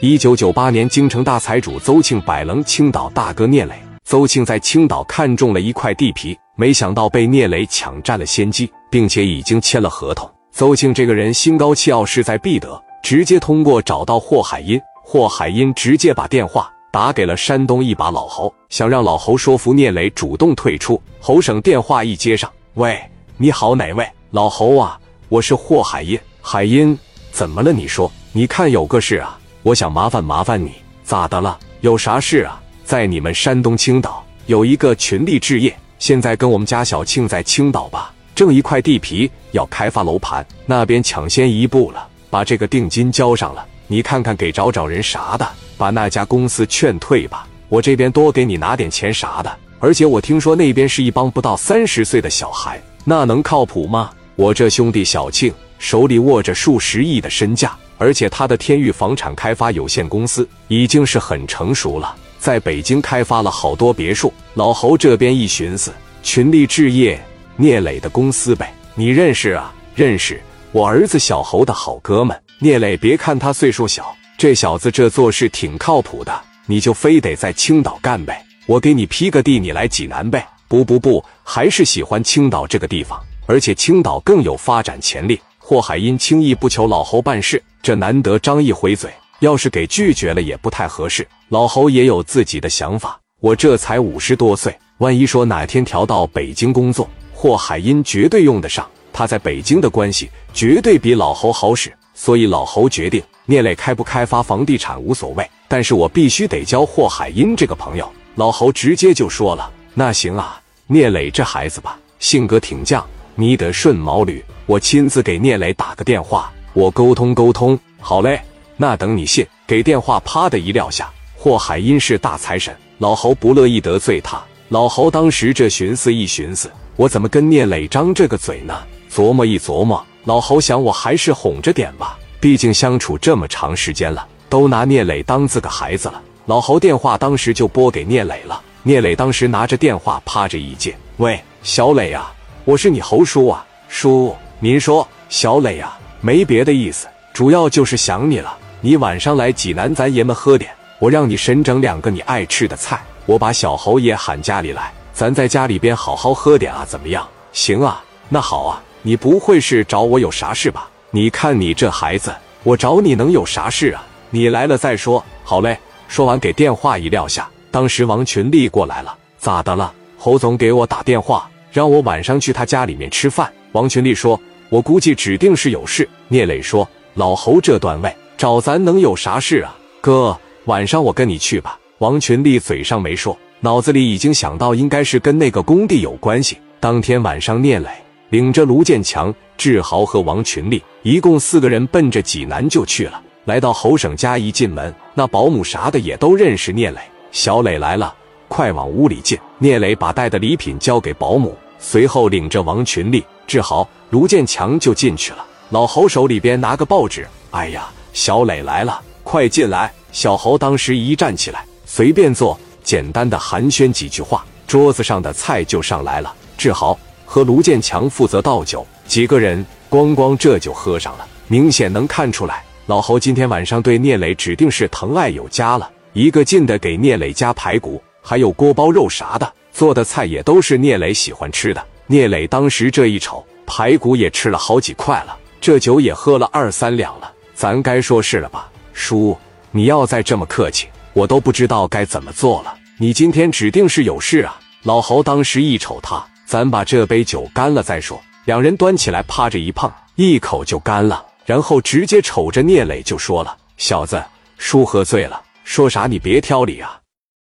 一九九八年，京城大财主邹庆摆棱青岛大哥聂磊。邹庆在青岛看中了一块地皮，没想到被聂磊抢占了先机，并且已经签了合同。邹庆这个人心高气傲，势在必得，直接通过找到霍海英。霍海英直接把电话打给了山东一把老侯，想让老侯说服聂磊主动退出。侯省电话一接上，喂，你好，哪位？老侯啊，我是霍海英。海英，怎么了？你说，你看有个事啊。我想麻烦麻烦你，咋的了？有啥事啊？在你们山东青岛有一个群力置业，现在跟我们家小庆在青岛吧，挣一块地皮要开发楼盘，那边抢先一步了，把这个定金交上了。你看看给找找人啥的，把那家公司劝退吧。我这边多给你拿点钱啥的。而且我听说那边是一帮不到三十岁的小孩，那能靠谱吗？我这兄弟小庆手里握着数十亿的身价。而且他的天域房产开发有限公司已经是很成熟了，在北京开发了好多别墅。老侯这边一寻思，群力置业聂磊的公司呗，你认识啊？认识，我儿子小侯的好哥们。聂磊，别看他岁数小，这小子这做事挺靠谱的。你就非得在青岛干呗？我给你批个地，你来济南呗？不不不，还是喜欢青岛这个地方，而且青岛更有发展潜力。霍海因轻易不求老侯办事，这难得张一回嘴，要是给拒绝了也不太合适。老侯也有自己的想法，我这才五十多岁，万一说哪天调到北京工作，霍海因绝对用得上。他在北京的关系绝对比老侯好使，所以老侯决定，聂磊开不开发房地产无所谓，但是我必须得交霍海因这个朋友。老侯直接就说了：“那行啊，聂磊这孩子吧，性格挺犟。”你得顺毛驴，我亲自给聂磊打个电话，我沟通沟通。好嘞，那等你信。给电话，啪的一撂下。霍海因是大财神，老侯不乐意得罪他。老侯当时这寻思一寻思，我怎么跟聂磊张这个嘴呢？琢磨一琢磨，老侯想，我还是哄着点吧。毕竟相处这么长时间了，都拿聂磊当自个孩子了。老侯电话当时就拨给聂磊了。聂磊当时拿着电话，趴着一接，喂，小磊啊。我是你侯叔啊，叔，您说，小磊啊，没别的意思，主要就是想你了。你晚上来济南，咱爷们喝点，我让你神整两个你爱吃的菜，我把小侯也喊家里来，咱在家里边好好喝点啊，怎么样？行啊，那好啊，你不会是找我有啥事吧？你看你这孩子，我找你能有啥事啊？你来了再说。好嘞，说完给电话一撂下，当时王群立过来了，咋的了？侯总给我打电话。让我晚上去他家里面吃饭。王群力说：“我估计指定是有事。”聂磊说：“老侯这段位找咱能有啥事啊？哥，晚上我跟你去吧。”王群力嘴上没说，脑子里已经想到应该是跟那个工地有关系。当天晚上，聂磊领着卢建强、志豪和王群力一共四个人奔着济南就去了。来到侯省家，一进门，那保姆啥的也都认识聂磊。小磊来了，快往屋里进。聂磊把带的礼品交给保姆。随后领着王群力、志豪、卢建强就进去了。老侯手里边拿个报纸，哎呀，小磊来了，快进来！小侯当时一站起来，随便坐，简单的寒暄几句话，桌子上的菜就上来了。志豪和卢建强负责倒酒，几个人咣咣这就喝上了。明显能看出来，老侯今天晚上对聂磊指定是疼爱有加了。一个劲的给聂磊加排骨，还有锅包肉啥的。做的菜也都是聂磊喜欢吃的。聂磊当时这一瞅，排骨也吃了好几块了，这酒也喝了二三两了。咱该说是了吧，叔，你要再这么客气，我都不知道该怎么做了。你今天指定是有事啊！老侯当时一瞅他，咱把这杯酒干了再说。两人端起来，趴着一碰，一口就干了，然后直接瞅着聂磊就说了：“小子，叔喝醉了，说啥你别挑理啊。”